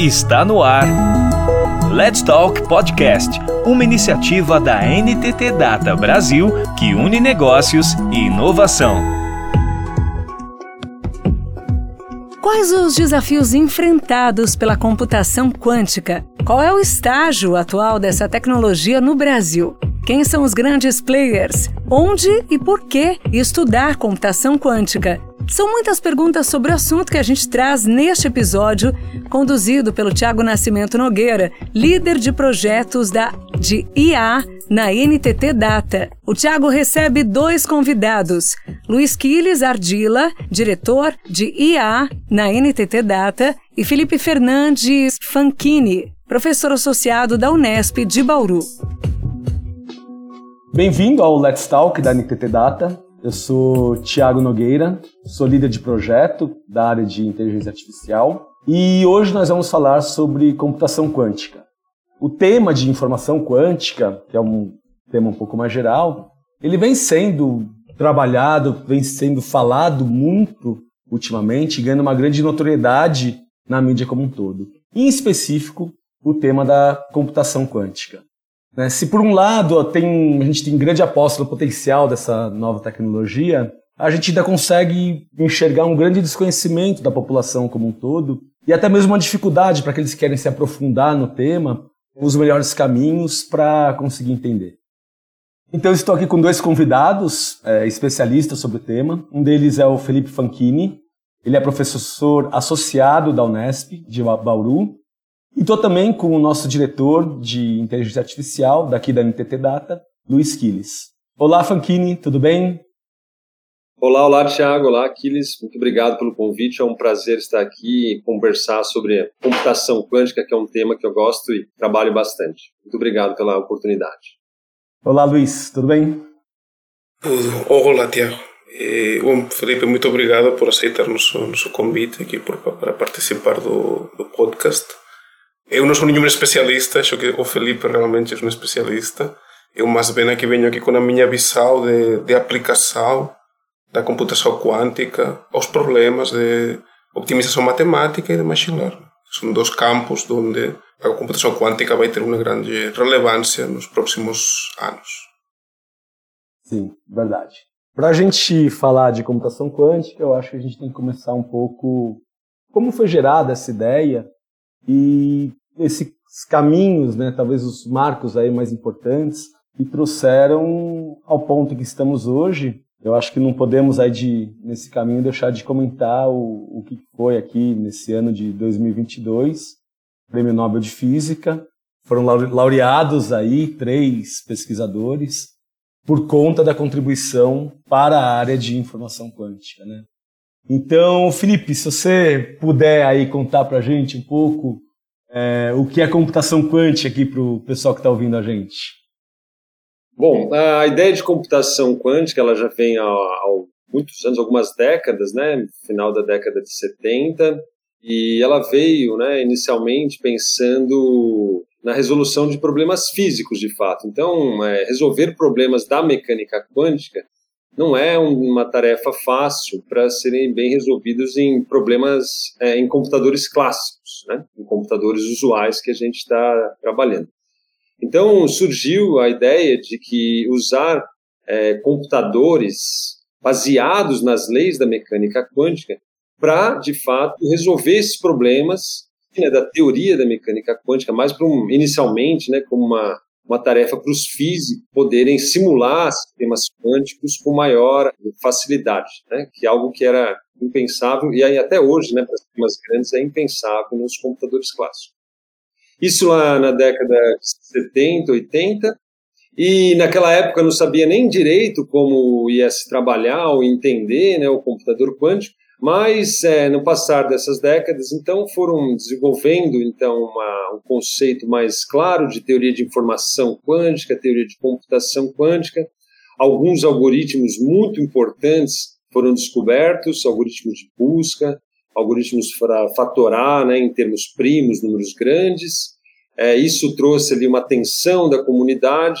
Está no ar. Let's Talk Podcast, uma iniciativa da NTT Data Brasil que une negócios e inovação. Quais os desafios enfrentados pela computação quântica? Qual é o estágio atual dessa tecnologia no Brasil? Quem são os grandes players? Onde e por que estudar computação quântica? São muitas perguntas sobre o assunto que a gente traz neste episódio, conduzido pelo Tiago Nascimento Nogueira, líder de projetos da, de IA na NTT Data. O Tiago recebe dois convidados: Luiz Quiles Ardila, diretor de IA na NTT Data, e Felipe Fernandes Fanchini, professor associado da Unesp de Bauru. Bem-vindo ao Let's Talk da NTT Data. Eu sou Tiago Nogueira, sou líder de projeto da área de inteligência artificial e hoje nós vamos falar sobre computação quântica. O tema de informação quântica, que é um tema um pouco mais geral, ele vem sendo trabalhado, vem sendo falado muito ultimamente, ganhando uma grande notoriedade na mídia como um todo. Em específico, o tema da computação quântica. Né? Se por um lado tem, a gente tem grande aposta no potencial dessa nova tecnologia, a gente ainda consegue enxergar um grande desconhecimento da população como um todo e até mesmo uma dificuldade para aqueles que querem se aprofundar no tema, os melhores caminhos para conseguir entender. Então, estou aqui com dois convidados é, especialistas sobre o tema. Um deles é o Felipe Fanchini. Ele é professor associado da Unesp de Bauru e estou também com o nosso diretor de inteligência artificial daqui da NTT Data, Luiz Quiles. Olá, Fanchini, tudo bem? Olá, olá, Thiago. Olá, Aquiles. Muito obrigado pelo convite. É um prazer estar aqui e conversar sobre computação quântica, que é um tema que eu gosto e trabalho bastante. Muito obrigado pela oportunidade. Olá, Luiz. Tudo bem? Tudo. Olá, Tiago. Bom, Felipe, muito obrigado por aceitar nosso, nosso convite aqui por, para participar do, do podcast. Eu não sou nenhum especialista, acho que o Felipe realmente é um especialista. Eu mais bem aqui venho aqui com a minha visão de, de aplicação da computação quântica aos problemas de optimização matemática e de machine learning. São dois campos onde a computação quântica vai ter uma grande relevância nos próximos anos. Sim, verdade. Para a gente falar de computação quântica, eu acho que a gente tem que começar um pouco como foi gerada essa ideia e esses caminhos, né, talvez os marcos aí mais importantes, que trouxeram ao ponto que estamos hoje. Eu acho que não podemos aí de, nesse caminho deixar de comentar o, o que foi aqui nesse ano de 2022, Prêmio Nobel de Física. Foram laureados aí três pesquisadores por conta da contribuição para a área de informação quântica, né? Então, Felipe, se você puder aí contar para a gente um pouco é, o que é computação quântica aqui para o pessoal que está ouvindo a gente? Bom, a ideia de computação quântica ela já vem há, há muitos anos, algumas décadas, né? Final da década de 70, e ela veio, né, inicialmente pensando na resolução de problemas físicos, de fato. Então, é, resolver problemas da mecânica quântica não é uma tarefa fácil para serem bem resolvidos em problemas é, em computadores clássicos, né? em computadores usuais que a gente está trabalhando. Então surgiu a ideia de que usar é, computadores baseados nas leis da mecânica quântica para, de fato, resolver esses problemas né, da teoria da mecânica quântica, mais um, inicialmente né, como uma uma tarefa para os físicos poderem simular sistemas quânticos com maior facilidade, né? que é algo que era impensável, e aí até hoje, né, para sistemas grandes, é impensável nos computadores clássicos. Isso lá na década de 70, 80, e naquela época não sabia nem direito como ia se trabalhar ou entender né, o computador quântico, mas é, no passar dessas décadas, então foram desenvolvendo então uma, um conceito mais claro de teoria de informação quântica, teoria de computação quântica. Alguns algoritmos muito importantes foram descobertos, algoritmos de busca, algoritmos para fatorar, né, em termos primos, números grandes. É, isso trouxe ali uma atenção da comunidade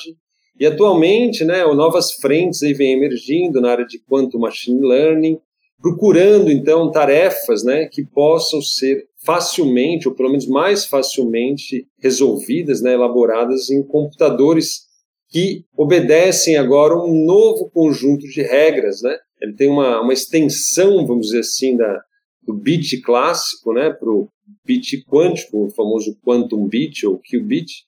e atualmente, né, novas frentes aí vêm emergindo na área de quantum machine learning, procurando então tarefas né, que possam ser facilmente, ou pelo menos mais facilmente, resolvidas, né, elaboradas em computadores que obedecem agora um novo conjunto de regras. Né? Ele tem uma, uma extensão, vamos dizer assim, da, do bit clássico né, para o bit quântico, o famoso quantum bit ou qubit,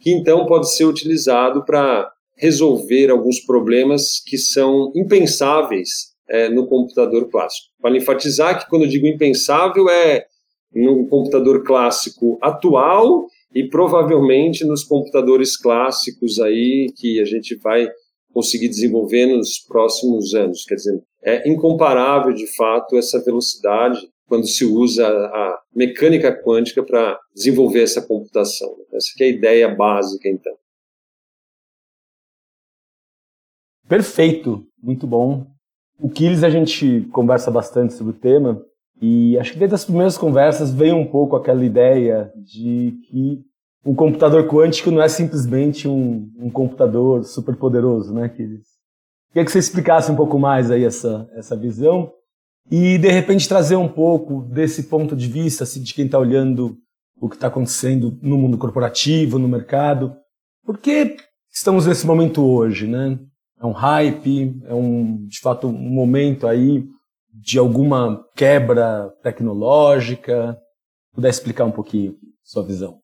que então pode ser utilizado para resolver alguns problemas que são impensáveis é, no computador clássico. Para enfatizar que quando eu digo impensável é no computador clássico atual e provavelmente nos computadores clássicos aí que a gente vai conseguir desenvolver nos próximos anos. Quer dizer, é incomparável de fato essa velocidade quando se usa a mecânica quântica para desenvolver essa computação. Essa é a ideia básica, então. Perfeito, muito bom. O Kills a gente conversa bastante sobre o tema e acho que desde as primeiras conversas veio um pouco aquela ideia de que um computador quântico não é simplesmente um, um computador super poderoso, né, Kills? Queria que você explicasse um pouco mais aí essa, essa visão e de repente trazer um pouco desse ponto de vista assim, de quem está olhando o que está acontecendo no mundo corporativo, no mercado. Por que estamos nesse momento hoje, né? É um hype, é um de fato um momento aí de alguma quebra tecnológica. Puder explicar um pouquinho sua visão?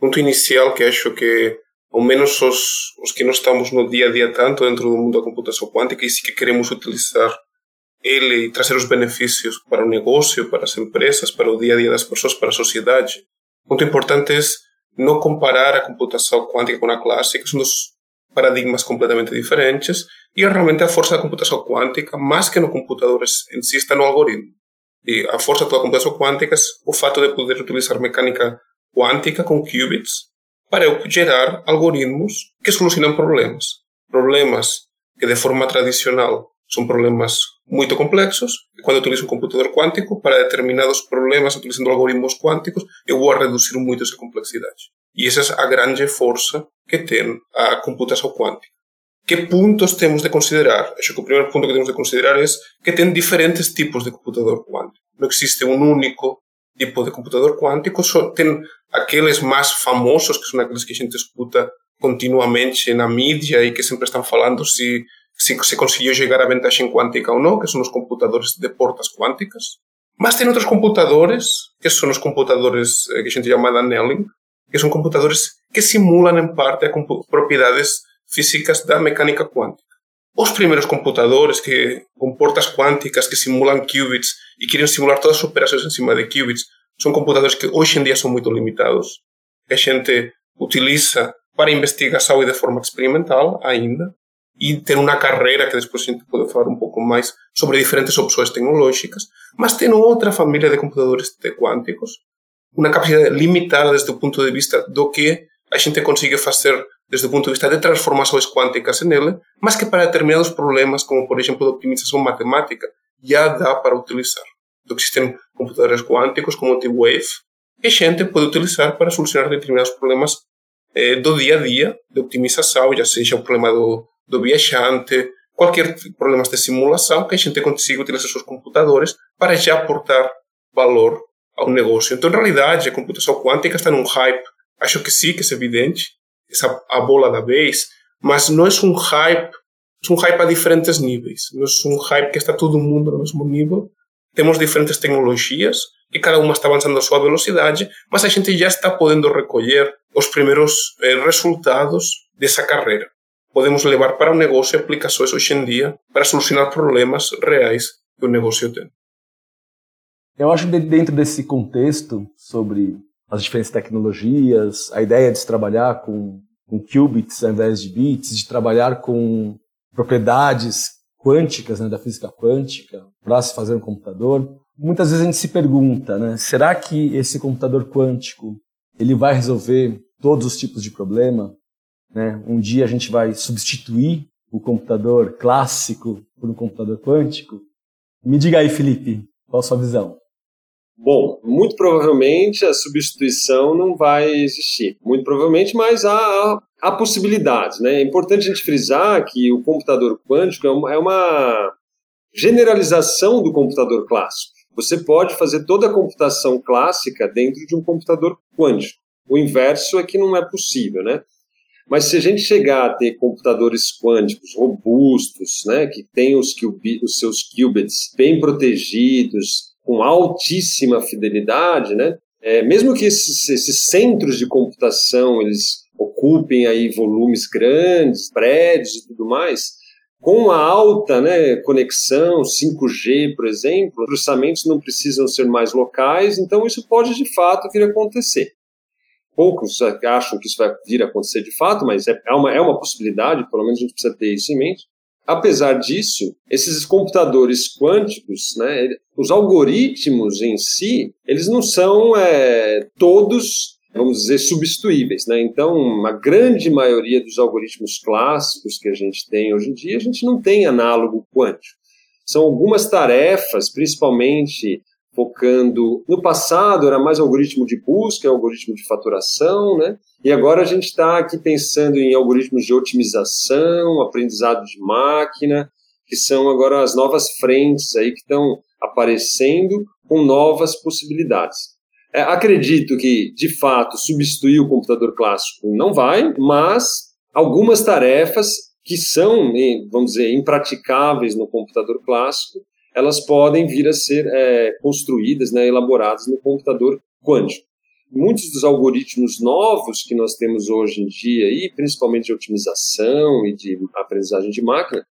Ponto inicial que acho que ao menos os, os que não estamos no dia a dia tanto dentro do mundo da computação quântica e se que queremos utilizar ele e trazer os benefícios para o negócio, para as empresas, para o dia a dia das pessoas, para a sociedade. Ponto importante é não comparar a computação quântica com a clássica, são dos paradigmas completamente diferentes e realmente a força da computação quântica, mais que no computadores em si, está no algoritmo. E a força da computação quântica é o fato de poder utilizar mecânica quântica com qubits para gerar algoritmos que solucionam problemas. Problemas que de forma tradicional são problemas muito complexos. E quando utilizo um computador quântico, para determinados problemas, utilizando algoritmos quânticos, eu vou reduzir muito essa complexidade. E essa é a grande força que tem a computação quântica. Que pontos temos de considerar? Acho que o primeiro ponto que temos de considerar é que tem diferentes tipos de computador quântico. Não existe um único tipo de computador quântico, só tem aqueles mais famosos, que são aqueles que a gente escuta continuamente na mídia e que sempre estão falando se se se conseguiu chegar a vantagem quântica ou não, que são os computadores de portas quânticas. Mas tem outros computadores, que são os computadores eh, que a gente chama de annealing, que são computadores que simulam em parte as propriedades físicas da mecânica quântica. Os primeiros computadores que com portas quânticas que simulam qubits e querem simular todas as operações em cima de qubits são computadores que hoje em dia são muito limitados, a gente utiliza para investigação e de forma experimental ainda, e ter uma carreira que depois a gente pode falar um pouco mais sobre diferentes opções tecnológicas, mas tem outra família de computadores quânticos, uma capacidade limitada desde o ponto de vista do que a gente consegue fazer desde o ponto de vista de transformações quânticas nele, mas que para determinados problemas, como por exemplo de optimização matemática, já dá para utilizar. Então, existem computadores quânticos como o T-Wave, que a gente pode utilizar para solucionar determinados problemas eh, do dia a dia de optimização, já seja o problema do do viajante, qualquer problema de simulação que a gente consiga utilizar seus computadores para já aportar valor ao negócio. Então, em realidade, a computação quântica está num hype. Acho que sim, que é evidente, essa a bola da vez, mas não é um hype, é um hype a diferentes níveis. Não é um hype que está todo mundo no mesmo nível. Temos diferentes tecnologias e cada uma está avançando a sua velocidade, mas a gente já está podendo recolher os primeiros eh, resultados dessa carreira podemos levar para o negócio aplicações hoje em dia para solucionar problemas reais que o negócio tem. Eu acho que dentro desse contexto sobre as diferentes tecnologias, a ideia de se trabalhar com, com qubits ao invés de bits, de trabalhar com propriedades quânticas, né, da física quântica, para se fazer um computador, muitas vezes a gente se pergunta, né, será que esse computador quântico ele vai resolver todos os tipos de problema? Né? Um dia a gente vai substituir o computador clássico por um computador quântico. Me diga aí, Felipe, qual a sua visão? Bom, muito provavelmente a substituição não vai existir. Muito provavelmente, mas há, há possibilidades. Né? É importante a gente frisar que o computador quântico é uma, é uma generalização do computador clássico. você pode fazer toda a computação clássica dentro de um computador quântico. O inverso é que não é possível, né? Mas se a gente chegar a ter computadores quânticos robustos, né, que têm os, os seus qubits bem protegidos, com altíssima fidelidade, né, é, mesmo que esses, esses, centros de computação eles ocupem aí volumes grandes, prédios e tudo mais, com a alta né, conexão 5G, por exemplo, processamentos não precisam ser mais locais, então isso pode de fato vir a acontecer. Poucos acham que isso vai vir a acontecer de fato, mas é, é uma, é uma possibilidade, pelo menos a gente precisa ter isso em mente. Apesar disso, esses computadores quânticos, né, os algoritmos em si, eles não são é, todos, vamos dizer, substituíveis. Né? Então, uma grande maioria dos algoritmos clássicos que a gente tem hoje em dia, a gente não tem análogo quântico. São algumas tarefas, principalmente focando. No passado era mais algoritmo de busca, algoritmo de faturação, né? E agora a gente está aqui pensando em algoritmos de otimização, aprendizado de máquina, que são agora as novas frentes aí que estão aparecendo com novas possibilidades. É, acredito que, de fato, substituir o computador clássico não vai, mas algumas tarefas que são, vamos dizer, impraticáveis no computador clássico, elas podem vir a ser é, construídas, né, elaboradas no computador quântico. Muitos dos algoritmos novos que nós temos hoje em dia, e principalmente de otimização e de aprendizagem de máquina,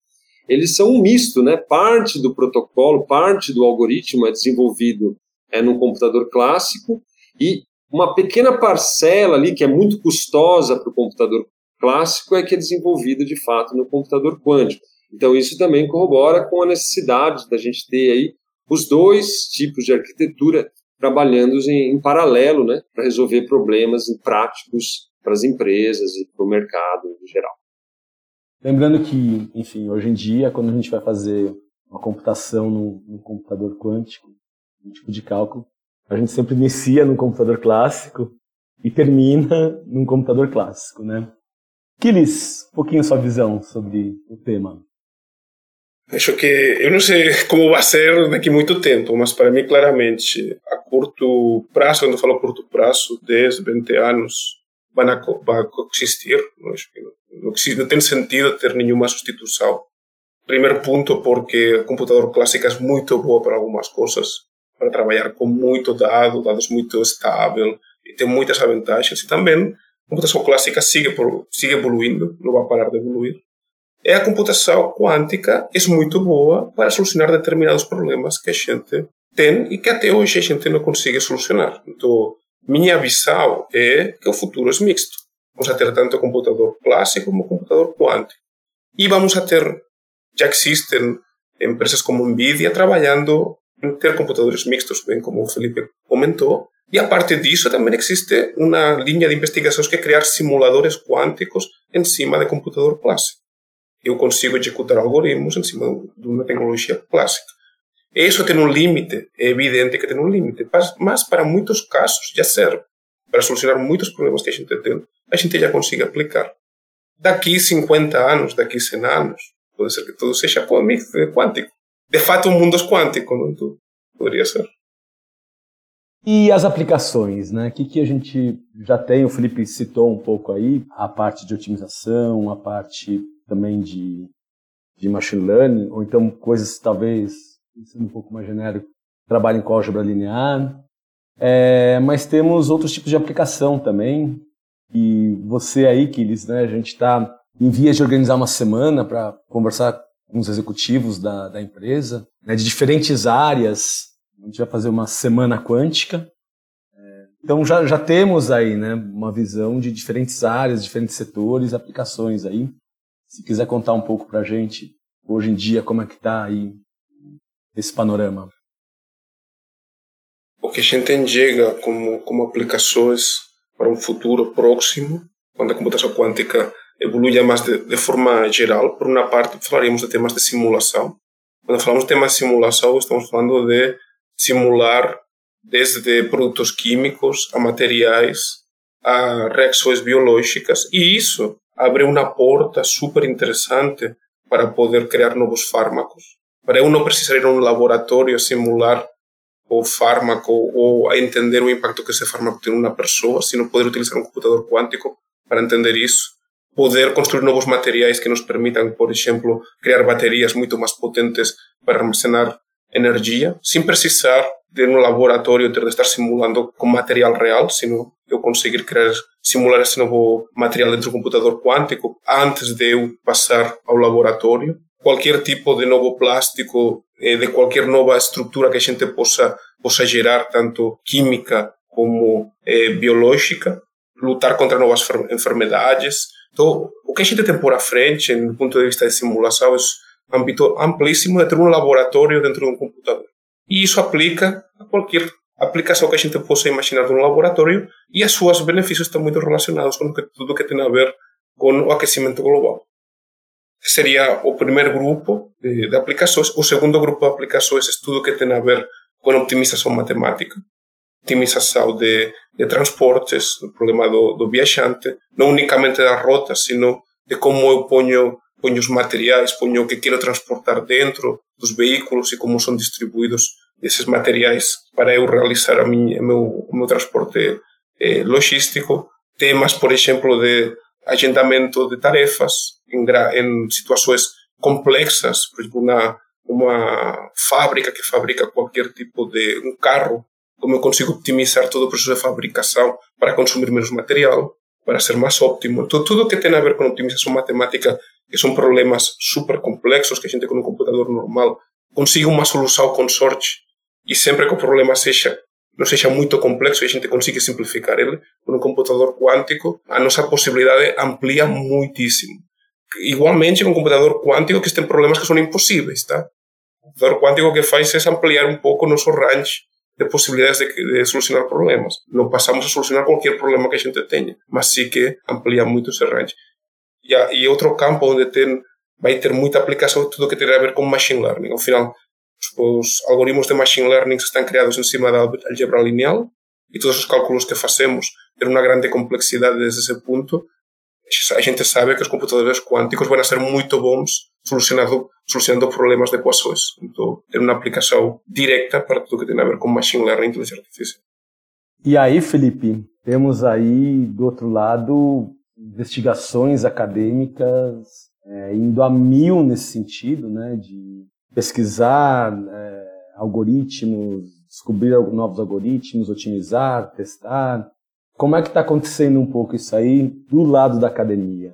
eles são um misto, né? Parte do protocolo, parte do algoritmo é desenvolvido é, no computador clássico e uma pequena parcela ali que é muito custosa para o computador clássico é que é desenvolvida de fato no computador quântico. Então, isso também corrobora com a necessidade da gente ter aí os dois tipos de arquitetura trabalhando em, em paralelo, né, para resolver problemas práticos para as empresas e para o mercado em geral. Lembrando que, enfim, hoje em dia, quando a gente vai fazer uma computação no, no computador quântico, um tipo de cálculo, a gente sempre inicia no computador clássico e termina num computador clássico, né? Kilis, um pouquinho sua visão sobre o tema. Acho que eu não sei como vai ser daqui a muito tempo, mas para mim claramente a curto prazo, quando eu falo curto prazo, 10, 20 anos, a, vai coexistir. Não, acho que não, não, não tem sentido ter nenhuma substituição. Primeiro ponto porque o computador clássico é muito boa para algumas coisas, para trabalhar com muito dado, dados muito estável e tem muitas vantagens. E também a computação clássica sigue, sigue evoluindo, não vai parar de evoluir a computação quântica é muito boa para solucionar determinados problemas que a gente tem e que até hoje a gente não consegue solucionar. Então, minha visão é que o futuro é mixto. Vamos ter tanto computador clássico como computador quântico. E vamos a ter, já existem empresas como Nvidia trabalhando em ter computadores mixtos, bem como o Felipe comentou. E a parte disso também existe uma linha de investigações que é criar simuladores quânticos em cima de computador clássico eu consigo executar algoritmos em cima de uma tecnologia clássica. Isso tem um limite, é evidente que tem um limite, mas para muitos casos já serve. Para solucionar muitos problemas que a gente tem, a gente já consegue aplicar. Daqui 50 anos, daqui 100 anos, pode ser que tudo seja quântico. De fato, o mundo é quântico, não tudo. Poderia ser. E as aplicações, né? O que, que a gente já tem? O Felipe citou um pouco aí a parte de otimização, a parte também de, de machine learning, ou então coisas talvez, sendo um pouco mais genérico, trabalhem com álgebra linear. É, mas temos outros tipos de aplicação também. E você aí, Kilis, né, a gente está em vias de organizar uma semana para conversar com os executivos da, da empresa, né, de diferentes áreas. A gente vai fazer uma semana quântica. É, então já, já temos aí né, uma visão de diferentes áreas, diferentes setores, aplicações aí. Se quiser contar um pouco para a gente, hoje em dia, como é que está aí esse panorama? O que a gente enxerga como, como aplicações para um futuro próximo, quando a computação quântica evolui mais de, de forma geral, por uma parte falaríamos de temas de simulação. Quando falamos de temas de simulação, estamos falando de simular desde produtos químicos a materiais, a reações biológicas, e isso abre uma porta super interessante para poder criar novos fármacos. Para eu não precisar ir a um laboratório simular o fármaco ou a entender o impacto que esse fármaco tem numa pessoa, sino poder utilizar um computador quântico para entender isso, poder construir novos materiais que nos permitam, por exemplo, criar baterias muito mais potentes para armazenar energia, sem precisar de um laboratório ter de estar simulando com material real, sino eu conseguir criar, simular esse novo material dentro do computador quântico antes de eu passar ao laboratório. Qualquer tipo de novo plástico, eh, de qualquer nova estrutura que a gente possa, possa gerar, tanto química como eh, biológica, lutar contra novas enfermidades. Então, o que a gente tem por à frente, do ponto de vista de simulação, é âmbito amplíssimo de ter um laboratório dentro de um computador. E isso aplica a qualquer aplicação que a gente possa imaginar no laboratório e os seus benefícios estão muito relacionados com tudo que tem a ver com o aquecimento global. Seria o primeiro grupo de, de aplicações. O segundo grupo de aplicações é tudo que tem a ver com otimização matemática, otimização de, de transportes, o problema do, do viajante, não unicamente das rotas, sino de como eu ponho, ponho os materiais, ponho o que quero transportar dentro dos veículos e como são distribuídos esses materiais para eu realizar a minha, o, meu, o meu transporte eh, logístico. Temas, por exemplo, de agendamento de tarefas em, em situações complexas, por exemplo, uma, uma fábrica que fabrica qualquer tipo de um carro, como eu consigo optimizar todo o processo de fabricação para consumir menos material, para ser mais óptimo. Então, tudo que tem a ver com otimização matemática, que são problemas super complexos que a gente com um computador normal consiga uma solução com sorte e sempre que o problema seja não seja muito complexo e a gente consiga simplificar ele, com um computador quântico, a nossa possibilidade amplia muitíssimo. Igualmente com um computador quântico que tem problemas que são impossíveis, tá? O computador quântico que faz é ampliar um pouco o nosso range de possibilidades de, de, solucionar problemas. Não passamos a solucionar qualquer problema que a gente tenha, mas sim que amplia muito esse range. E, a, e outro campo onde tem, vai ter muita aplicação tudo que tem a ver com machine learning. Ao final, os algoritmos de machine learning estão criados em cima da álgebra lineal e todos os cálculos que fazemos têm uma grande complexidade desde esse ponto. A gente sabe que os computadores quânticos vão ser muito bons solucionando, solucionando problemas de equações. Então, tem uma aplicação direta para tudo que tem a ver com machine learning e inteligência artificial. E aí, Felipe, temos aí do outro lado investigações acadêmicas é, indo a mil nesse sentido, né, de pesquisar é, algoritmos, descobrir novos algoritmos, otimizar, testar. Como é que está acontecendo um pouco isso aí do lado da academia?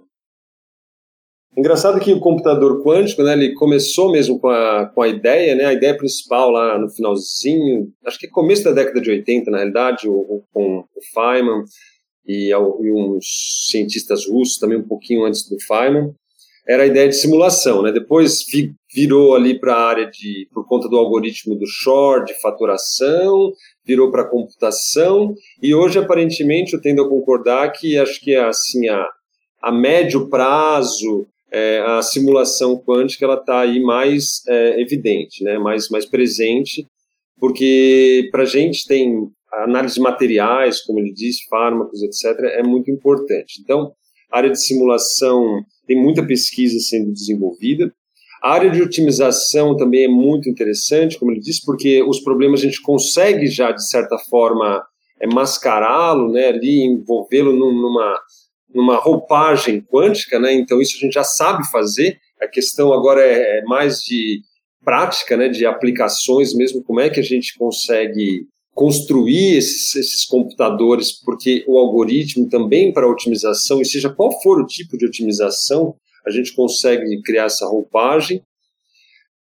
Engraçado que o computador quântico, né, ele começou mesmo com a, com a ideia, né, a ideia principal lá no finalzinho, acho que começo da década de 80, na realidade, o, com o Feynman e, e uns cientistas russos também um pouquinho antes do Feynman, era a ideia de simulação, né? Depois virou ali para a área de, por conta do algoritmo do Shor, de faturação, virou para computação, e hoje, aparentemente, eu tendo a concordar que acho que assim, a, a médio prazo, é, a simulação quântica ela está aí mais é, evidente, né? mais, mais presente, porque para a gente tem análise de materiais, como ele disse, fármacos, etc., é muito importante. Então, a área de simulação tem muita pesquisa sendo desenvolvida. A área de otimização também é muito interessante, como ele disse, porque os problemas a gente consegue já, de certa forma, é, mascará-lo, né, ali, envolvê-lo numa, numa roupagem quântica, né, então isso a gente já sabe fazer. A questão agora é, é mais de prática, né, de aplicações mesmo, como é que a gente consegue construir esses, esses, computadores, porque o algoritmo também para otimização, e seja qual for o tipo de otimização, a gente consegue criar essa roupagem.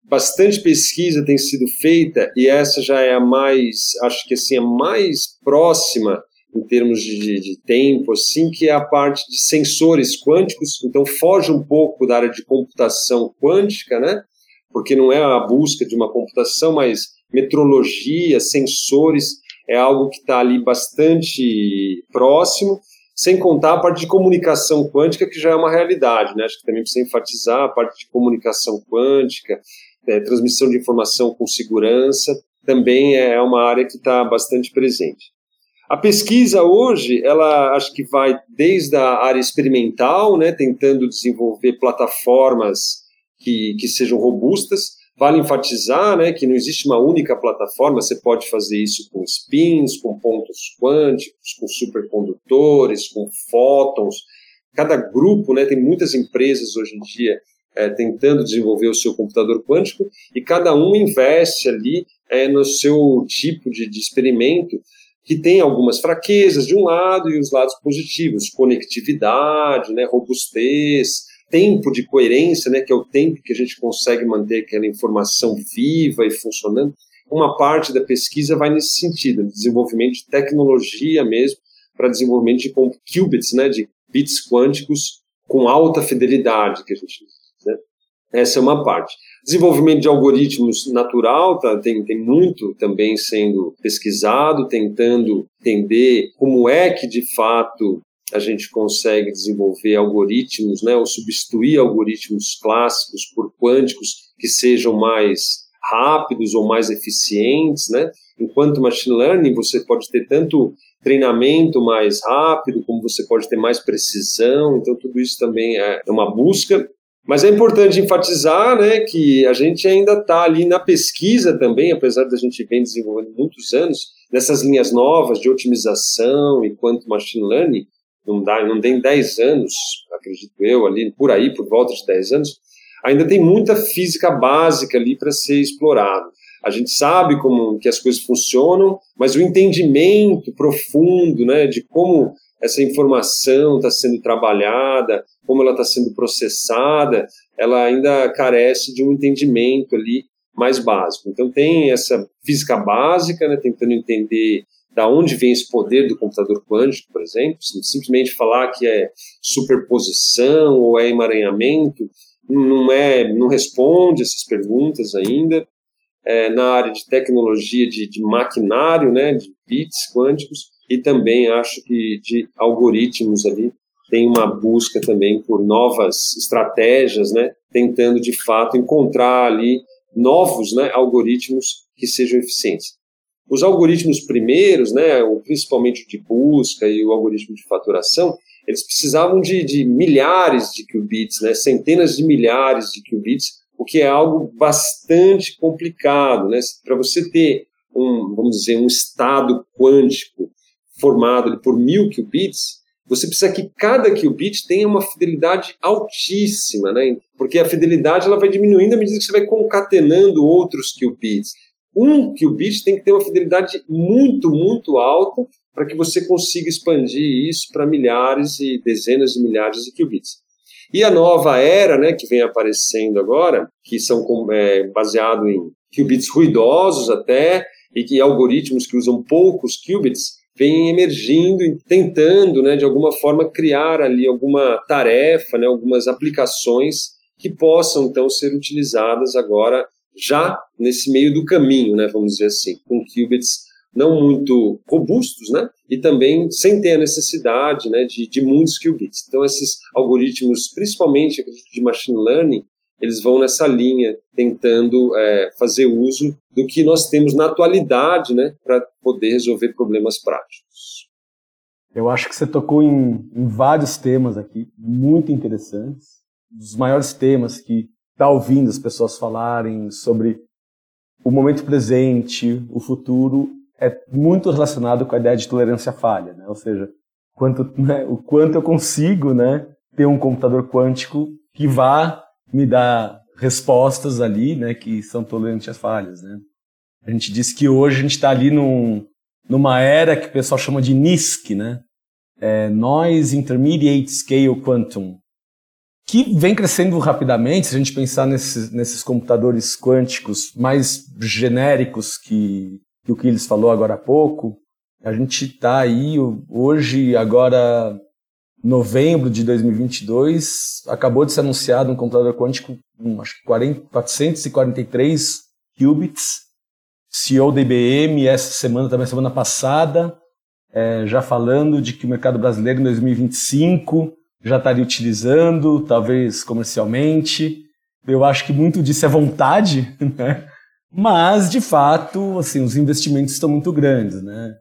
Bastante pesquisa tem sido feita e essa já é a mais, acho que assim, a mais próxima em termos de, de, tempo, assim, que é a parte de sensores quânticos. Então foge um pouco da área de computação quântica, né? Porque não é a busca de uma computação, mas metrologia, sensores, é algo que está ali bastante próximo, sem contar a parte de comunicação quântica, que já é uma realidade, né? Acho que também precisa enfatizar a parte de comunicação quântica, é, transmissão de informação com segurança, também é uma área que está bastante presente. A pesquisa hoje, ela acho que vai desde a área experimental, né, tentando desenvolver plataformas que, que sejam robustas, Vale enfatizar né, que não existe uma única plataforma, você pode fazer isso com spins, com pontos quânticos, com supercondutores, com fótons. Cada grupo, né, tem muitas empresas hoje em dia é, tentando desenvolver o seu computador quântico e cada um investe ali é, no seu tipo de, de experimento que tem algumas fraquezas de um lado e os lados positivos, conectividade, né, robustez, tempo de coerência, né, que é o tempo que a gente consegue manter aquela informação viva e funcionando, uma parte da pesquisa vai nesse sentido, desenvolvimento de tecnologia mesmo, para desenvolvimento de qubits, né, de bits quânticos com alta fidelidade, que a gente diz. Né? Essa é uma parte. Desenvolvimento de algoritmos natural, tá, tem, tem muito também sendo pesquisado, tentando entender como é que, de fato, a gente consegue desenvolver algoritmos, né, ou substituir algoritmos clássicos por quânticos que sejam mais rápidos ou mais eficientes, né? Enquanto machine learning você pode ter tanto treinamento mais rápido, como você pode ter mais precisão, então tudo isso também é uma busca. Mas é importante enfatizar né, que a gente ainda está ali na pesquisa também, apesar da gente vem desenvolvendo muitos anos, nessas linhas novas de otimização e quanto machine learning, não, dá, não tem 10 anos, acredito eu, ali por aí, por volta de 10 anos, ainda tem muita física básica ali para ser explorado. A gente sabe como que as coisas funcionam, mas o entendimento profundo né, de como essa informação está sendo trabalhada, como ela está sendo processada, ela ainda carece de um entendimento ali mais básico. Então tem essa física básica, né, tentando entender da onde vem esse poder do computador quântico, por exemplo, simplesmente falar que é superposição ou é emaranhamento, não é, não responde essas perguntas ainda. É, na área de tecnologia de, de maquinário, né, de bits quânticos, e também acho que de algoritmos ali tem uma busca também por novas estratégias, né, tentando de fato encontrar ali novos né, algoritmos que sejam eficientes. Os algoritmos primeiros, né, principalmente o de busca e o algoritmo de faturação, eles precisavam de, de milhares de qubits, né, centenas de milhares de qubits, o que é algo bastante complicado. Né? Para você ter um, vamos dizer, um estado quântico formado por mil qubits, você precisa que cada qubit tenha uma fidelidade altíssima, né? porque a fidelidade ela vai diminuindo à medida que você vai concatenando outros qubits um qubit tem que ter uma fidelidade muito, muito alta para que você consiga expandir isso para milhares e dezenas de milhares de qubits. E a nova era, né, que vem aparecendo agora, que são é, baseados em qubits ruidosos até, e que algoritmos que usam poucos qubits, vêm emergindo e tentando, né, de alguma forma, criar ali alguma tarefa, né, algumas aplicações que possam, então, ser utilizadas agora já nesse meio do caminho, né, vamos dizer assim, com qubits não muito robustos, né, e também sem ter a necessidade, né, de, de muitos qubits. Então esses algoritmos, principalmente de machine learning, eles vão nessa linha, tentando é, fazer uso do que nós temos na atualidade, né, para poder resolver problemas práticos. Eu acho que você tocou em, em vários temas aqui, muito interessantes. Dos maiores temas que está ouvindo as pessoas falarem sobre o momento presente, o futuro, é muito relacionado com a ideia de tolerância à falha, né? ou seja, quanto, né, o quanto eu consigo né, ter um computador quântico que vá me dar respostas ali né, que são tolerantes às falhas. Né? A gente diz que hoje a gente está ali num, numa era que o pessoal chama de NISQ, né? É Noise Intermediate Scale Quantum, que vem crescendo rapidamente, se a gente pensar nesses, nesses computadores quânticos mais genéricos que, que o que eles falou agora há pouco, a gente está aí hoje, agora novembro de 2022, acabou de ser anunciado um computador quântico com acho que 40, 443 qubits, CEO da IBM essa semana, também semana passada, é, já falando de que o mercado brasileiro em 2025 já estaria utilizando, talvez comercialmente. Eu acho que muito disso é vontade, né? Mas, de fato, assim, os investimentos estão muito grandes, né?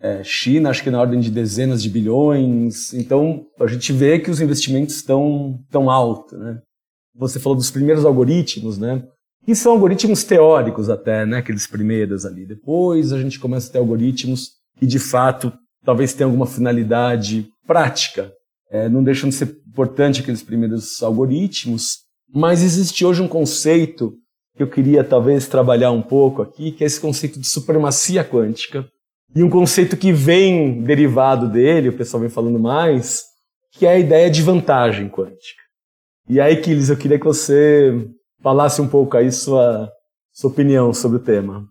É, China, acho que na ordem de dezenas de bilhões. Então, a gente vê que os investimentos estão tão altos, né? Você falou dos primeiros algoritmos, né? que são algoritmos teóricos até, né? Aqueles primeiros ali. Depois a gente começa a ter algoritmos que de fato talvez tenham alguma finalidade prática. É, não deixam de ser importante aqueles primeiros algoritmos, mas existe hoje um conceito que eu queria talvez trabalhar um pouco aqui, que é esse conceito de supremacia quântica. E um conceito que vem derivado dele, o pessoal vem falando mais, que é a ideia de vantagem quântica. E aí, Kilis, eu queria que você falasse um pouco aí sua, sua opinião sobre o tema.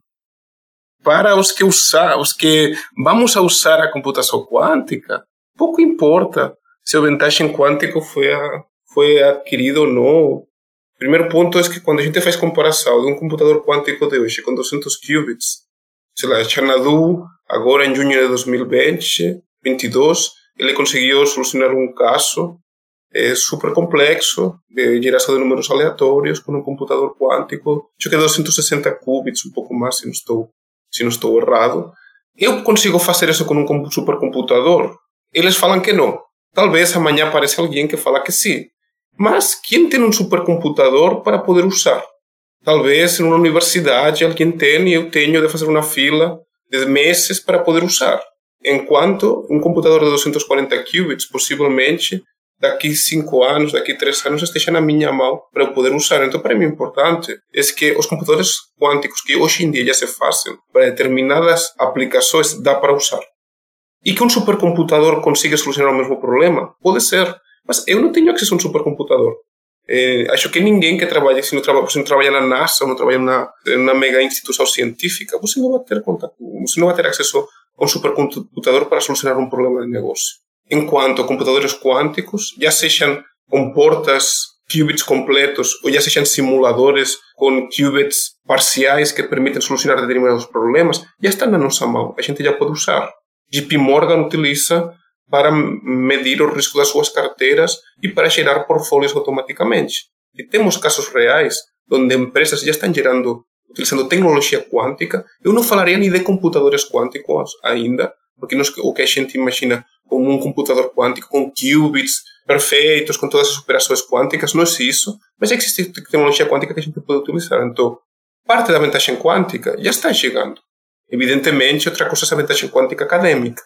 Para os que usar, os que vamos usar a computação quântica, pouco importa se o vantagem quântico foi, a, foi adquirido ou não. O primeiro ponto é que quando a gente faz comparação de um computador quântico de hoje com 200 qubits, sei lá, Xanadu, agora em junho de 2020, 22, ele conseguiu solucionar um caso é, super complexo de geração de números aleatórios com um computador quântico, acho que é 260 qubits, um pouco mais, se não estou, se não estou errado. Eu consigo fazer isso com um supercomputador? Eles falam que não. Talvez amanhã apareça alguém que fala que sim. Mas quem tem um supercomputador para poder usar? Talvez em uma universidade alguém tenha e eu tenho de fazer uma fila de meses para poder usar. Enquanto um computador de 240 qubits, possivelmente, daqui cinco anos, daqui três anos, esteja na minha mão para eu poder usar. Então, para mim, o importante é que os computadores quânticos que hoje em dia já se fazem para determinadas aplicações, dá para usar. E que um supercomputador consiga solucionar o mesmo problema? Pode ser. Mas eu não tenho acesso a um supercomputador. É, acho que ninguém que trabalha, se não você não trabalha na NASA ou não trabalha na, na mega instituição científica, você não vai ter contato, você não vai ter acesso a um supercomputador para solucionar um problema de negócio. Enquanto computadores quânticos, já sejam com portas qubits completos ou já sejam simuladores com qubits parciais que permitem solucionar determinados problemas, já estão na nossa mão. A gente já pode usar. JP Morgan utiliza para medir o risco das suas carteiras e para gerar portfólios automaticamente. E temos casos reais onde empresas já estão gerando, utilizando tecnologia quântica. Eu não falaria nem de computadores quânticos ainda, porque nós, o que a gente imagina como um computador quântico com qubits perfeitos, com todas as operações quânticas, não é isso, mas existe tecnologia quântica que a gente pode utilizar. Então, parte da vantagem quântica já está chegando. Evidentemente, outra coisa é a vantagem quântica acadêmica,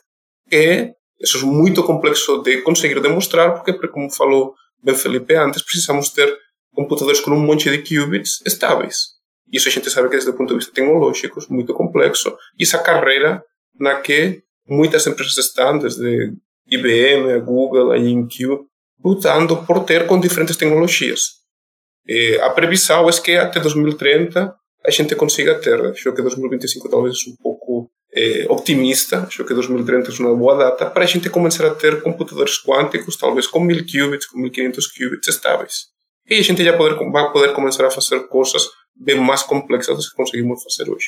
que isso é muito complexo de conseguir demonstrar, porque, como falou bem Felipe antes, precisamos ter computadores com um monte de qubits estáveis. Isso a gente sabe que, desde o ponto de vista tecnológico, é muito complexo. E essa carreira na que muitas empresas estão, desde IBM, a Google, a InQ, lutando por ter com diferentes tecnologias. E a previsão é que até 2030 a gente consiga ter. Acho que 2025 talvez um pouco é, optimista, acho que 2030 é uma boa data, para a gente começar a ter computadores quânticos, talvez com 1000 qubits, com 1500 qubits estáveis. E a gente já poder, vai poder começar a fazer coisas bem mais complexas do que conseguimos fazer hoje.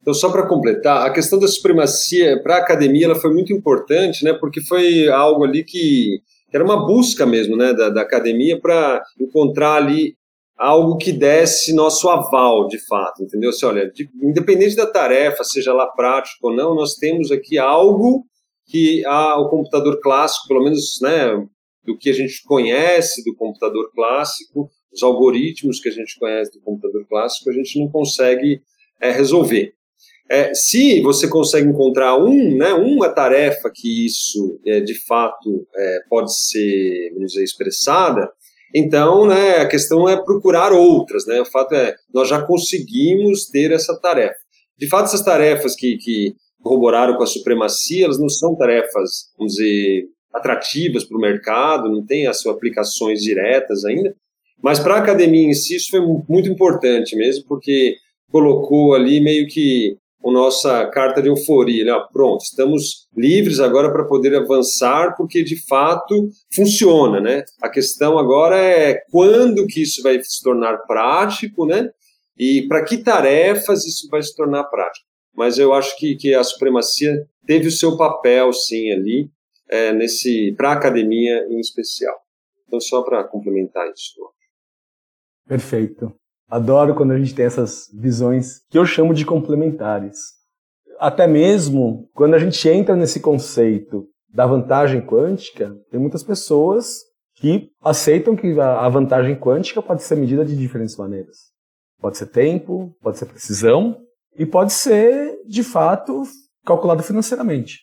Então, só para completar, a questão da supremacia para a academia ela foi muito importante, né, porque foi algo ali que era uma busca mesmo né, da, da academia para encontrar ali algo que desse nosso aval, de fato, entendeu? Assim, olha, de, independente da tarefa, seja lá prático ou não, nós temos aqui algo que a, o computador clássico, pelo menos, né, do que a gente conhece do computador clássico, os algoritmos que a gente conhece do computador clássico, a gente não consegue é, resolver. É, se você consegue encontrar um, né, uma tarefa que isso é, de fato pode ser, vamos dizer, expressada, então, né, a questão é procurar outras. Né? O fato é, nós já conseguimos ter essa tarefa. De fato, essas tarefas que, que corroboraram com a supremacia, elas não são tarefas, vamos dizer, atrativas para o mercado, não tem as suas aplicações diretas ainda, mas para a academia em si isso foi muito importante mesmo, porque colocou ali meio que a nossa carta de euforia. Né? Pronto, estamos livres agora para poder avançar, porque de fato funciona. Né? A questão agora é quando que isso vai se tornar prático, né? e para que tarefas isso vai se tornar prático. Mas eu acho que, que a supremacia teve o seu papel, sim, ali, é, nesse para a academia em especial. Então, só para complementar isso. Perfeito. Adoro quando a gente tem essas visões que eu chamo de complementares. Até mesmo quando a gente entra nesse conceito da vantagem quântica, tem muitas pessoas que aceitam que a vantagem quântica pode ser medida de diferentes maneiras. Pode ser tempo, pode ser precisão e pode ser, de fato, calculado financeiramente.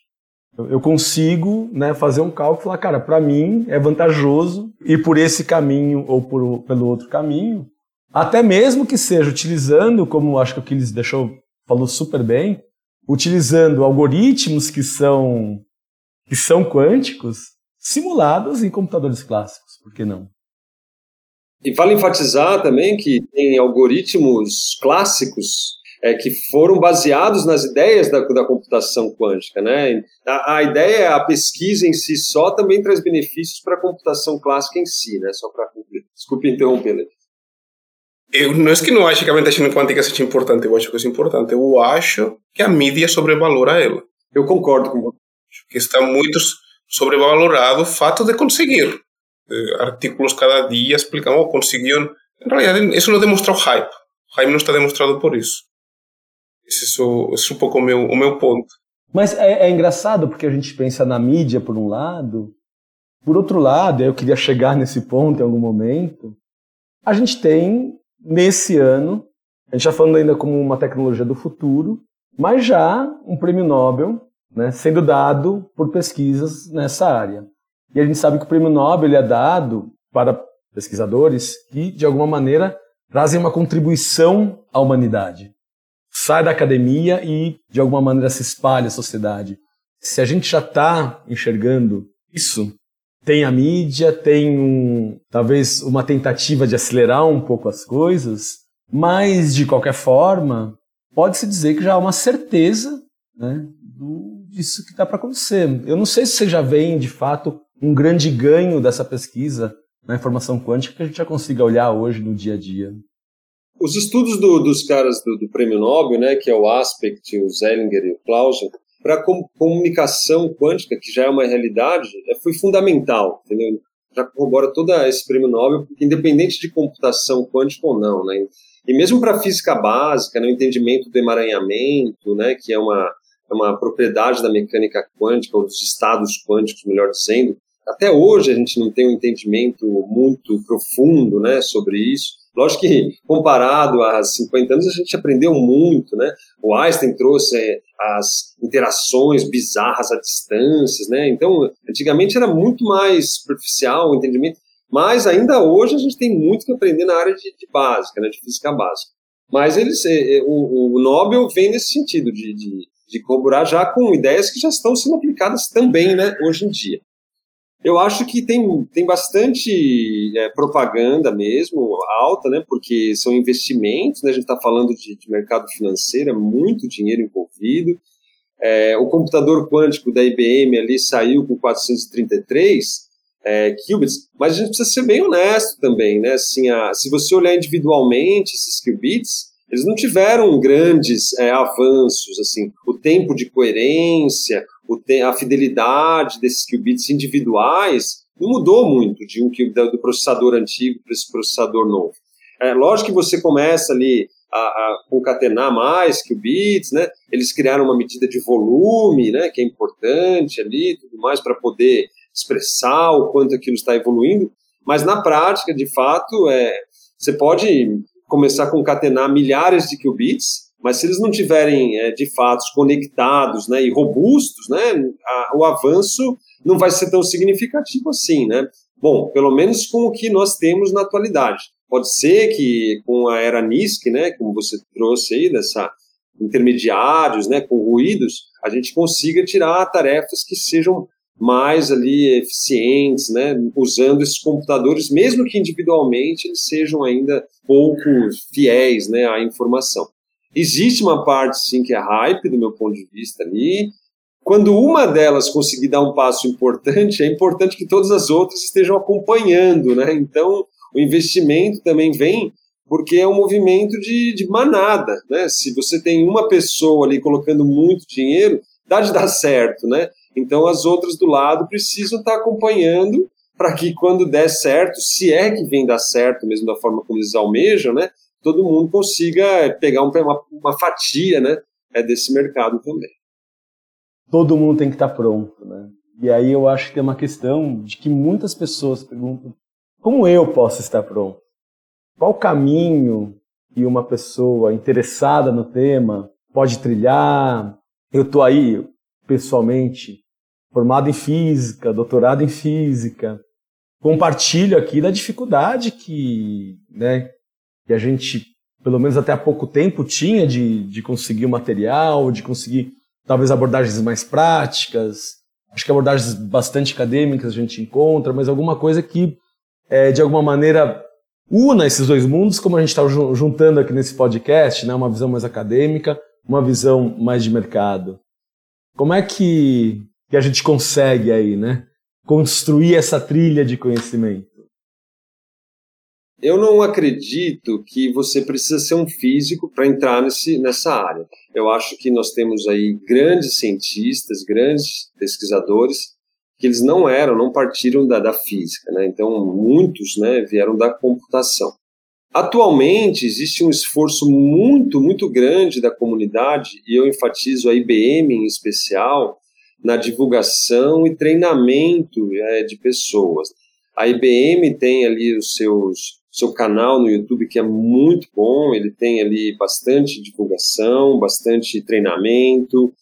Eu consigo né, fazer um cálculo e falar, cara, para mim é vantajoso ir por esse caminho ou por, pelo outro caminho, até mesmo que seja utilizando, como acho que o eles deixou, falou super bem, utilizando algoritmos que são, que são quânticos simulados em computadores clássicos, por que não? E vale enfatizar também que tem algoritmos clássicos é, que foram baseados nas ideias da, da computação quântica. Né? A, a, ideia, a pesquisa em si só também traz benefícios para a computação clássica em si, né? só para Desculpe interromper, Eu não é que não acho que a vantagem quântica seja importante, eu acho que é importante. Eu acho que a mídia sobrevalora ela. Eu concordo com você. Acho que está muito sobrevalorado o fato de conseguir. Eh, artículos cada dia explicando, oh, conseguiram. Em realidade, isso não demonstra o hype. O hype não está demonstrado por isso. Isso, isso é um pouco o meu, o meu ponto. Mas é, é engraçado porque a gente pensa na mídia por um lado, por outro lado, eu queria chegar nesse ponto em algum momento, a gente tem, nesse ano, a gente está falando ainda como uma tecnologia do futuro, mas já um prêmio Nobel né, sendo dado por pesquisas nessa área. E a gente sabe que o prêmio Nobel é dado para pesquisadores que, de alguma maneira, trazem uma contribuição à humanidade sai da academia e, de alguma maneira, se espalha à sociedade. Se a gente já está enxergando isso, tem a mídia, tem um, talvez uma tentativa de acelerar um pouco as coisas, mas, de qualquer forma, pode-se dizer que já há uma certeza né, do, disso que está para acontecer. Eu não sei se você já vê, de fato, um grande ganho dessa pesquisa na informação quântica que a gente já consiga olhar hoje no dia a dia. Os estudos do, dos caras do, do, Prêmio Nobel, né, que é o Aspect, o Zellinger e o Clausen, para com, comunicação quântica, que já é uma realidade, é, foi fundamental, entendeu? Já corrobora todo esse Prêmio Nobel, independente de computação quântica ou não, né? E mesmo para física básica, no né, entendimento do emaranhamento, né, que é uma, é uma propriedade da mecânica quântica, ou dos estados quânticos, melhor dizendo, até hoje a gente não tem um entendimento muito profundo né, sobre isso. Lógico que, comparado a 50 anos, a gente aprendeu muito, né? O Einstein trouxe é, as interações bizarras a distâncias, né? Então, antigamente era muito mais superficial o entendimento, mas ainda hoje a gente tem muito que aprender na área de, de básica, né? De física básica. Mas eles, é, é, o, o Nobel vem nesse sentido, de, de, de corroborar já com ideias que já estão sendo aplicadas também, né? Hoje em dia. Eu acho que tem, tem bastante é, propaganda mesmo, alta, né? Porque são investimentos, né? A gente está falando de, de, mercado financeiro, é muito dinheiro envolvido. É, o computador quântico da IBM ali saiu com 433 é, qubits, mas a gente precisa ser bem honesto também, né? Assim, a, se você olhar individualmente esses qubits, eles não tiveram grandes é, avanços, assim, o tempo de coerência, a fidelidade desses qubits individuais não mudou muito de um do processador antigo para esse processador novo. É, lógico que você começa ali a, a, concatenar mais qubits, né? Eles criaram uma medida de volume, né? Que é importante ali, tudo mais para poder expressar o quanto aquilo está evoluindo. Mas na prática, de fato, é, você pode começar a concatenar milhares de qubits mas se eles não tiverem é, de fato conectados né, e robustos, né, a, o avanço não vai ser tão significativo assim, né? Bom, pelo menos com o que nós temos na atualidade. Pode ser que com a era NISC, né, como você trouxe aí, dessa intermediários, né, com ruídos, a gente consiga tirar tarefas que sejam mais ali eficientes, né, usando esses computadores, mesmo que individualmente eles sejam ainda pouco fiéis, né, à informação. Existe uma parte, sim, que é hype, do meu ponto de vista ali. Quando uma delas conseguir dar um passo importante, é importante que todas as outras estejam acompanhando, né? Então, o investimento também vem porque é um movimento de, de manada, né? Se você tem uma pessoa ali colocando muito dinheiro, dá de dar certo, né? Então, as outras do lado precisam estar acompanhando para que quando der certo, se é que vem dar certo mesmo da forma como eles almejam, né? Todo mundo consiga pegar uma, uma fatia né, é desse mercado também. Todo mundo tem que estar pronto. Né? E aí eu acho que tem uma questão de que muitas pessoas perguntam como eu posso estar pronto? Qual caminho que uma pessoa interessada no tema pode trilhar. Eu estou aí, pessoalmente, formado em física, doutorado em física. Compartilho aqui da dificuldade que, né, que a gente, pelo menos até há pouco tempo, tinha de, de conseguir o material, de conseguir talvez abordagens mais práticas. Acho que abordagens bastante acadêmicas a gente encontra, mas alguma coisa que, é, de alguma maneira, una esses dois mundos, como a gente está juntando aqui nesse podcast, né? uma visão mais acadêmica, uma visão mais de mercado. Como é que, que a gente consegue aí, né? Construir essa trilha de conhecimento? Eu não acredito que você precisa ser um físico para entrar nesse, nessa área. Eu acho que nós temos aí grandes cientistas, grandes pesquisadores que eles não eram, não partiram da, da física, né? Então, muitos né, vieram da computação. Atualmente, existe um esforço muito, muito grande da comunidade, e eu enfatizo a IBM em especial, na divulgação e treinamento é, de pessoas. A IBM tem ali os seus seu canal no YouTube que é muito bom, ele tem ali bastante divulgação, bastante treinamento,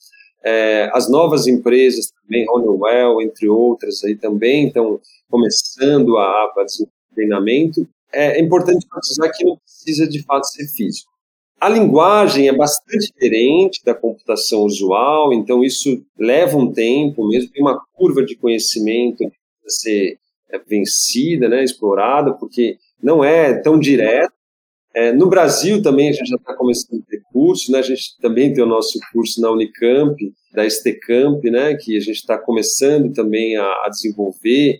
é, as novas empresas também, Honeywell, entre outras, aí também estão começando a, fazer treinamento. É, é importante precisar que não precisa de fato ser físico. A linguagem é bastante diferente da computação usual, então isso leva um tempo mesmo, tem uma curva de conhecimento a ser é, vencida, né, explorada, porque não é tão direto. É, no Brasil também a gente já está começando a ter curso, né? A gente também tem o nosso curso na Unicamp, da STCamp, né? Que a gente está começando também a, a, desenvolver,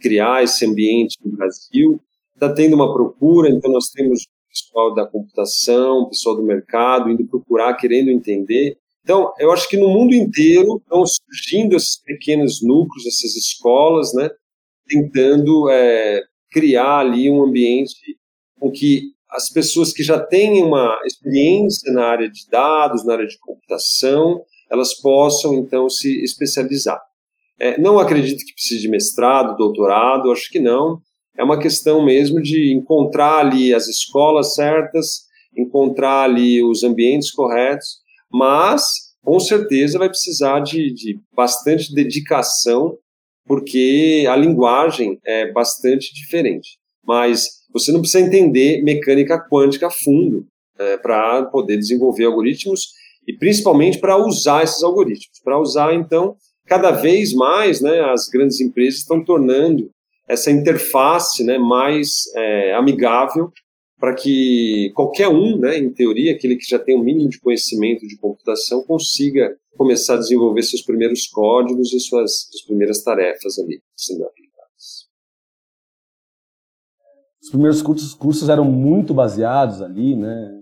criar esse ambiente no Brasil. Está tendo uma procura, então nós temos pessoal da computação, pessoal do mercado indo procurar, querendo entender. Então, eu acho que no mundo inteiro estão surgindo esses pequenos núcleos, essas escolas, né? Tentando é, criar ali um ambiente com que as pessoas que já têm uma experiência na área de dados, na área de computação, elas possam então se especializar. É, não acredito que precise de mestrado, doutorado, acho que não. É uma questão mesmo de encontrar ali as escolas certas, encontrar ali os ambientes corretos, mas com certeza vai precisar de, de bastante dedicação, porque a linguagem é bastante diferente. Mas você não precisa entender mecânica quântica a fundo é, para poder desenvolver algoritmos e principalmente para usar esses algoritmos. Para usar, então, cada vez mais né, as grandes empresas estão tornando essa interface né, mais é, amigável para que qualquer um, né, em teoria, aquele que já tem um mínimo de conhecimento de computação, consiga começar a desenvolver seus primeiros códigos e suas, suas primeiras tarefas ali, sendo os primeiros cursos, cursos eram muito baseados ali, né?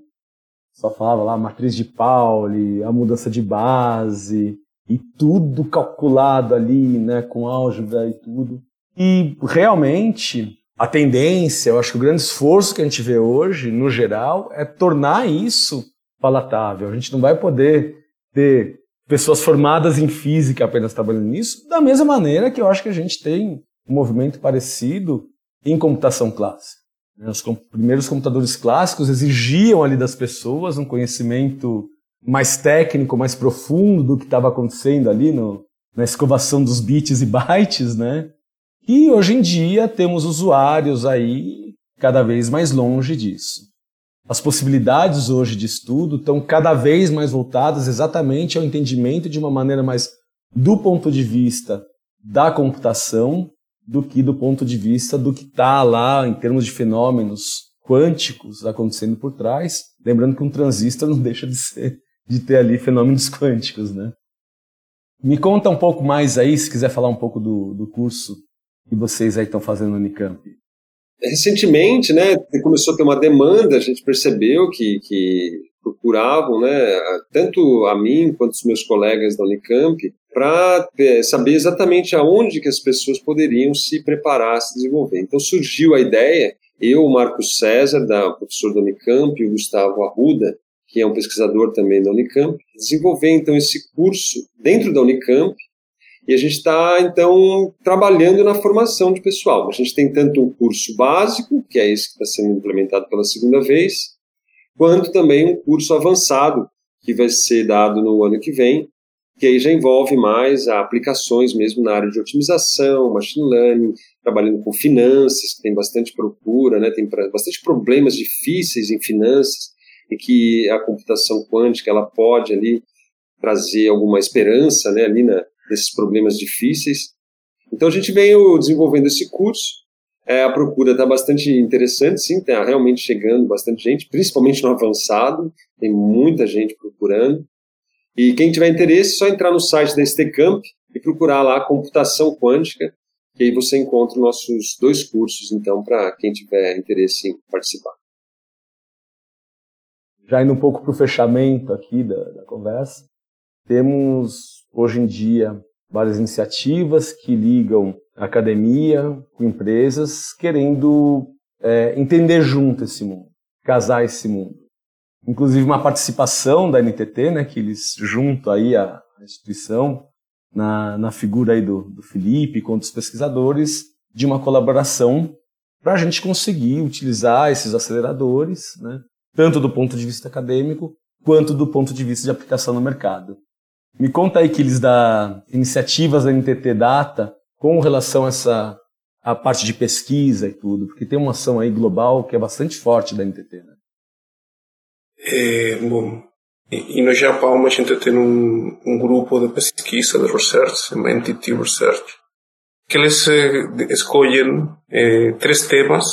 Só falava lá matriz de Pauli, a mudança de base e tudo calculado ali, né, com álgebra e tudo. E realmente a tendência, eu acho que o grande esforço que a gente vê hoje, no geral, é tornar isso palatável. A gente não vai poder ter pessoas formadas em física apenas trabalhando nisso, da mesma maneira que eu acho que a gente tem um movimento parecido em computação clássica. Os primeiros computadores clássicos exigiam ali das pessoas um conhecimento mais técnico, mais profundo do que estava acontecendo ali no, na escovação dos bits e bytes, né? E hoje em dia temos usuários aí cada vez mais longe disso. As possibilidades hoje de estudo estão cada vez mais voltadas exatamente ao entendimento de uma maneira mais do ponto de vista da computação do que do ponto de vista do que está lá em termos de fenômenos quânticos acontecendo por trás. Lembrando que um transistor não deixa de ser de ter ali fenômenos quânticos, né? Me conta um pouco mais aí, se quiser falar um pouco do, do curso que vocês aí estão fazendo no Unicamp. Recentemente, né, começou a ter uma demanda, a gente percebeu que, que procuravam, né, tanto a mim quanto os meus colegas da Unicamp, para é, saber exatamente aonde que as pessoas poderiam se preparar, se desenvolver. Então surgiu a ideia, eu, o Marcos César, da professor da Unicamp, e o Gustavo Arruda, que é um pesquisador também da Unicamp, desenvolver então esse curso dentro da Unicamp, e a gente está, então, trabalhando na formação de pessoal. A gente tem tanto um curso básico, que é esse que está sendo implementado pela segunda vez, quanto também um curso avançado que vai ser dado no ano que vem, que aí já envolve mais aplicações mesmo na área de otimização, machine learning, trabalhando com finanças, que tem bastante procura, né, tem bastante problemas difíceis em finanças, e que a computação quântica ela pode ali trazer alguma esperança né, ali na, nesses problemas difíceis. Então a gente veio desenvolvendo esse curso, é, a procura está bastante interessante, sim, está realmente chegando bastante gente, principalmente no avançado, tem muita gente procurando. E quem tiver interesse, é só entrar no site da STCamp e procurar lá computação quântica, que aí você encontra nossos dois cursos, então, para quem tiver interesse em participar. Já indo um pouco para o fechamento aqui da, da conversa, temos hoje em dia várias iniciativas que ligam academia com empresas querendo é, entender junto esse mundo, casar esse mundo inclusive uma participação da NTT, né, que eles junto aí a, instituição na, na figura aí do, do Felipe com outros pesquisadores de uma colaboração para a gente conseguir utilizar esses aceleradores, né, tanto do ponto de vista acadêmico quanto do ponto de vista de aplicação no mercado. Me conta aí que eles da iniciativas da NTT Data com relação a essa a parte de pesquisa e tudo, porque tem uma ação aí global que é bastante forte da NTT, né? É, bom, e, e, no Japão a gente tem um, um grupo de pesquisa, de research, uma Entity Research, que eles eh, escolhem eh, três temas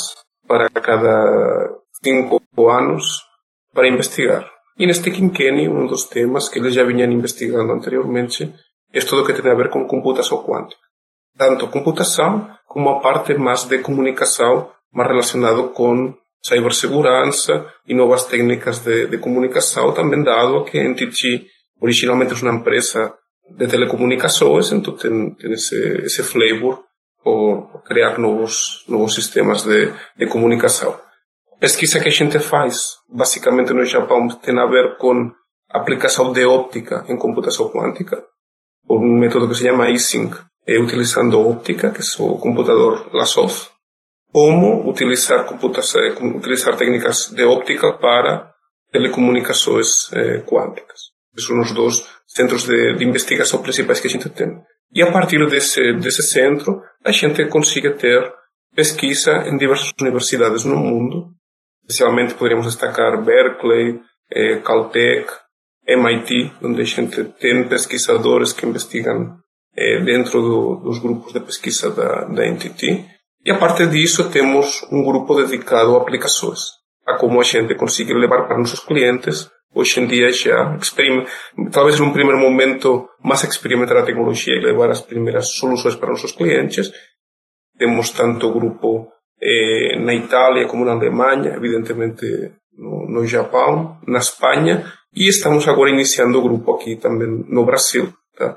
para cada cinco anos para investigar. E neste quinquênio, um dos temas que eles já vinham investigando anteriormente é tudo o que tem a ver com computação quântica. Tanto computação como a parte mais de comunicação, mais relacionado com cibersegurança e novas técnicas de, de comunicação, também dado que a Entity originalmente é uma empresa de telecomunicações, então tem, tem esse, esse flavor por criar novos, novos sistemas de, de comunicação. Pesquisa que a gente faz, basicamente no Japão, tem a ver com aplicação de óptica em computação quântica, por um método que se chama eSync, é utilizando óptica, que é o computador Lasov, como utilizar computação, utilizar técnicas de óptica para telecomunicações eh, quânticas. São os dois centros de, de, investigação principais que a gente tem. E a partir desse, desse centro, a gente consiga ter pesquisa em diversas universidades no mundo. Especialmente poderíamos destacar Berkeley, eh, Caltech, MIT, onde a gente tem pesquisadores que investigam eh, dentro do, dos grupos de pesquisa da, da NTT e a partir disso temos um grupo dedicado a aplicações, a como a gente consegue levar para nossos clientes. Hoje em dia já talvez num primeiro momento mais experimentar a tecnologia e levar as primeiras soluções para nossos clientes. Temos tanto grupo eh, na Itália como na Alemanha, evidentemente no, no Japão, na Espanha e estamos agora iniciando o grupo aqui também no Brasil. Tá?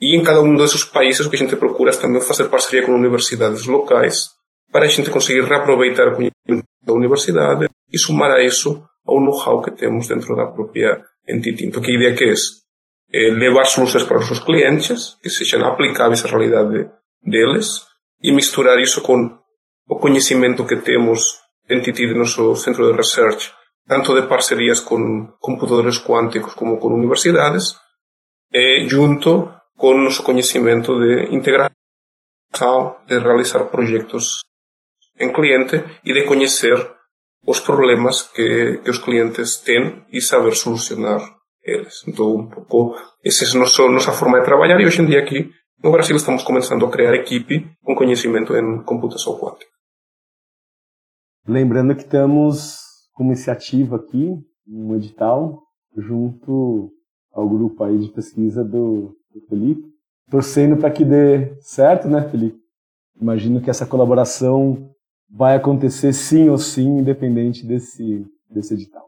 E em cada um desses países o que a gente procura é também fazer parceria com universidades locais para a gente conseguir reaproveitar o conhecimento da universidade e somar a isso ao know-how que temos dentro da própria entidade. Então, que a ideia que é, é levar soluções para os nossos clientes que sejam aplicáveis à realidade deles e misturar isso com o conhecimento que temos dentro do nosso centro de research, tanto de parcerias com computadores quânticos como com universidades, e junto com nosso conhecimento de integração, de realizar projetos em cliente e de conhecer os problemas que, que os clientes têm e saber solucionar eles. Então, um pouco, essa é a nossa forma de trabalhar e hoje em dia aqui no Brasil estamos começando a criar equipe com conhecimento em computação quântica. Lembrando que estamos com uma iniciativa aqui, um edital, junto ao grupo aí de pesquisa do do Felipe, torcendo para que dê certo, né, Felipe? Imagino que essa colaboração vai acontecer sim ou sim, independente desse, desse edital.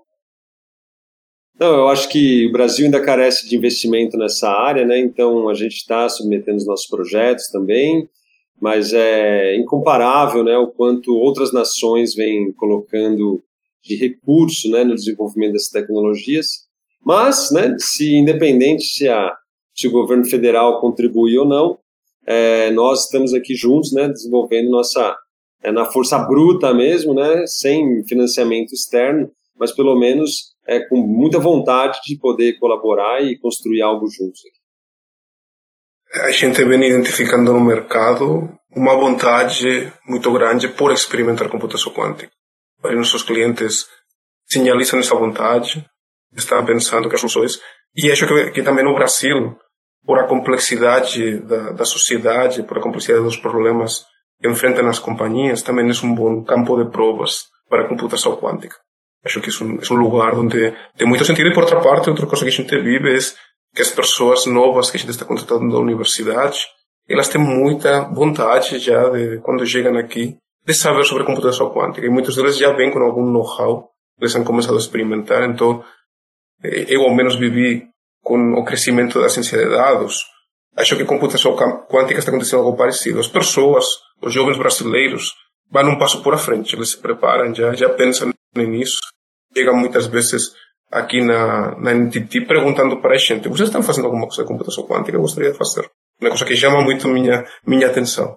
Não, eu acho que o Brasil ainda carece de investimento nessa área, né? Então a gente está submetendo os nossos projetos também, mas é incomparável, né? O quanto outras nações vêm colocando de recurso, né, no desenvolvimento dessas tecnologias. Mas, né, se independente se a se o governo federal contribui ou não. É, nós estamos aqui juntos, né, desenvolvendo nossa é, na força bruta mesmo, né, sem financiamento externo, mas pelo menos é, com muita vontade de poder colaborar e construir algo juntos. A gente vem identificando no mercado uma vontade muito grande por experimentar computação quântica. Vários nossos clientes sinalizam essa vontade, estão pensando que as soluções. E acho que, que também no Brasil, por a complexidade da, da sociedade, por a complexidade dos problemas que enfrentam as companhias, também é um bom campo de provas para a computação quântica. Acho que é um, é um lugar onde tem muito sentido. E por outra parte, outra coisa que a gente vive é que as pessoas novas que a gente está contratando da universidade, elas têm muita vontade já de, quando chegam aqui, de saber sobre computação quântica. E muitos deles já vêm com algum know-how, eles han começado a experimentar. Então, eh, eu ao menos vivi com o crescimento da ciência de dados. Acho que computação quântica está acontecendo algo parecido. As pessoas, os jovens brasileiros, vão um passo por frente. Eles se preparam, já, já pensam nisso. Chegam muitas vezes aqui na, na NTT perguntando para a gente: vocês estão fazendo alguma coisa de computação quântica? Eu gostaria de fazer. Uma coisa que chama muito minha, minha atenção.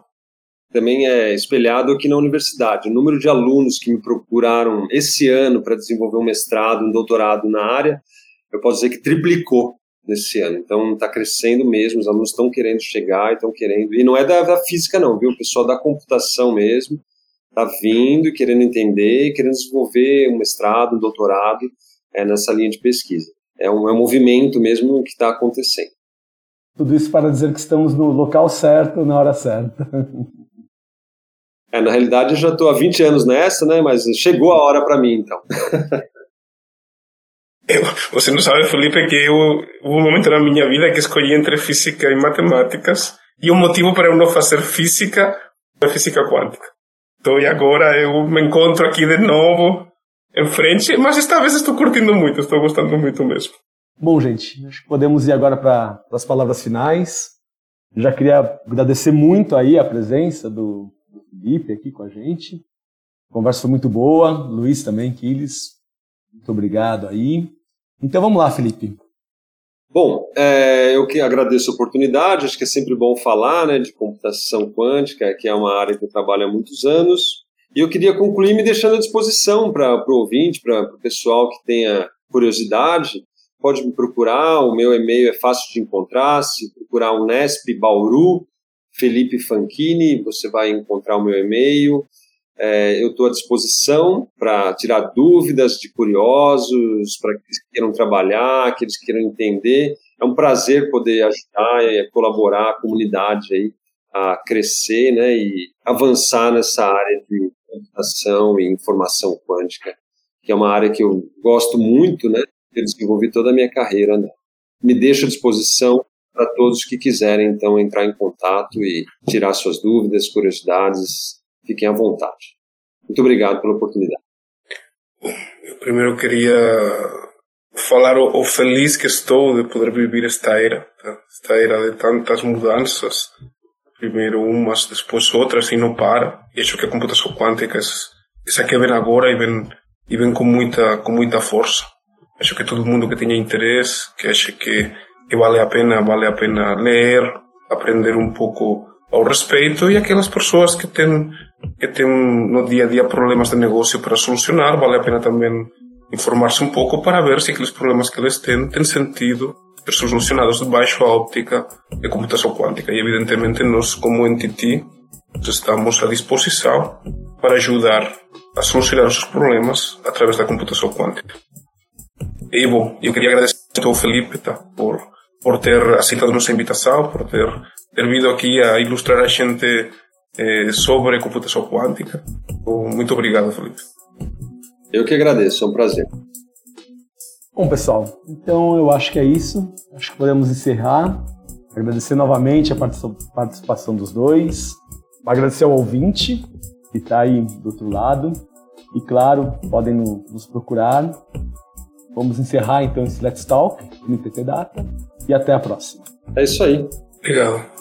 Também é espelhado aqui na universidade. O número de alunos que me procuraram esse ano para desenvolver um mestrado, um doutorado na área, eu posso dizer que triplicou nesse ano. Então está crescendo mesmo, os alunos estão querendo chegar, estão querendo. E não é da, da, física, não, viu? O pessoal da computação mesmo está vindo e querendo entender, querendo desenvolver um mestrado, um doutorado é, nessa linha de pesquisa. É um, é um movimento mesmo que está acontecendo. Tudo isso para dizer que estamos no local certo, na hora certa. É, na realidade, eu já estou há 20 anos nessa, né? Mas chegou a hora para mim, então. Eu, você não sabe, Felipe, que eu, houve um momento na minha vida que escolhi entre física e matemáticas e o motivo para eu não fazer física é física quântica. Então, e agora eu me encontro aqui de novo em frente, mas esta vez estou curtindo muito, estou gostando muito mesmo. Bom, gente, acho que podemos ir agora para as palavras finais. Já queria agradecer muito aí a presença do, do Felipe aqui com a gente. A conversa foi muito boa. Luiz também, Quiles. Muito obrigado aí. Então vamos lá, Felipe. Bom, é, eu que agradeço a oportunidade, acho que é sempre bom falar né, de computação quântica, que é uma área que eu trabalho há muitos anos. E eu queria concluir me deixando à disposição para o ouvinte, para o pessoal que tenha curiosidade, pode me procurar, o meu e-mail é fácil de encontrar, se procurar o Nesp Bauru, Felipe Fanchini, você vai encontrar o meu e-mail. É, eu estou à disposição para tirar dúvidas de curiosos, para aqueles que queiram trabalhar, aqueles que queiram entender. É um prazer poder ajudar e colaborar a comunidade aí a crescer né, e avançar nessa área de computação e informação quântica, que é uma área que eu gosto muito, né? Eu desenvolvi toda a minha carreira. Né? Me deixo à disposição para todos que quiserem, então, entrar em contato e tirar suas dúvidas, curiosidades, fiquem à vontade. Muito obrigado pela oportunidade. Eu primeiro queria falar o, o, feliz que estou de poder viver esta era, tá? esta era de tantas mudanças, primeiro umas, depois outras e não para. E acho que a computação quântica é essa que vem agora e vem, e vem com muita, com muita força. Acho que todo mundo que tenha interesse, que acha que, que vale a pena, vale a pena ler, aprender um pouco ao respeito e aquelas pessoas que têm, que têm no dia a dia problemas de negócio para solucionar, vale a pena também informar-se um pouco para ver se aqueles problemas que eles têm têm sentido ser solucionados debaixo da óptica de computação quântica. E evidentemente nós, como entity, estamos à disposição para ajudar a solucionar os problemas através da computação quântica. E bom, eu queria agradecer ao Felipe tá, por, por ter aceitado nossa invitação, por ter, ter vindo aqui a ilustrar a gente eh, sobre computação quântica. Muito obrigado, Felipe. Eu que agradeço, é um prazer. Bom, pessoal, então eu acho que é isso. Acho que podemos encerrar. Agradecer novamente a participação dos dois. Agradecer ao ouvinte que está aí do outro lado. E claro, podem nos procurar. Vamos encerrar então esse Let's Talk no IPT Data. E até a próxima. É isso aí. Obrigado.